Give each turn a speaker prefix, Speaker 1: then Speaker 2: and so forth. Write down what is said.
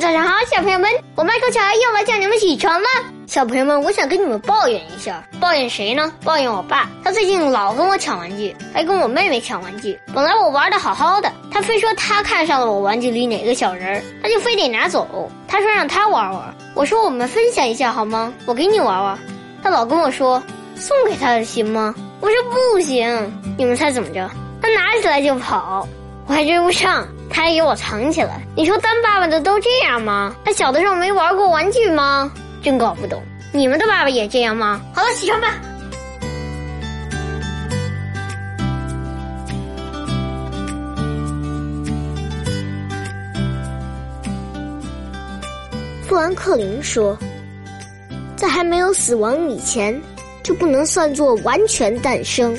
Speaker 1: 早上好，小朋友们，我麦克乔又来叫你们起床了。小朋友们，我想跟你们抱怨一下，抱怨谁呢？抱怨我爸，他最近老跟我抢玩具，还跟我妹妹抢玩具。本来我玩的好好的，他非说他看上了我玩具里哪个小人儿，他就非得拿走。他说让他玩玩，我说我们分享一下好吗？我给你玩玩。他老跟我说送给他的行吗？我说不行。你们猜怎么着？他拿起来就跑，我还追不上。他还给我藏起来，你说当爸爸的都这样吗？他小的时候没玩过玩具吗？真搞不懂，你们的爸爸也这样吗？好了，起床吧。
Speaker 2: 富兰克林说：“在还没有死亡以前，就不能算作完全诞生。”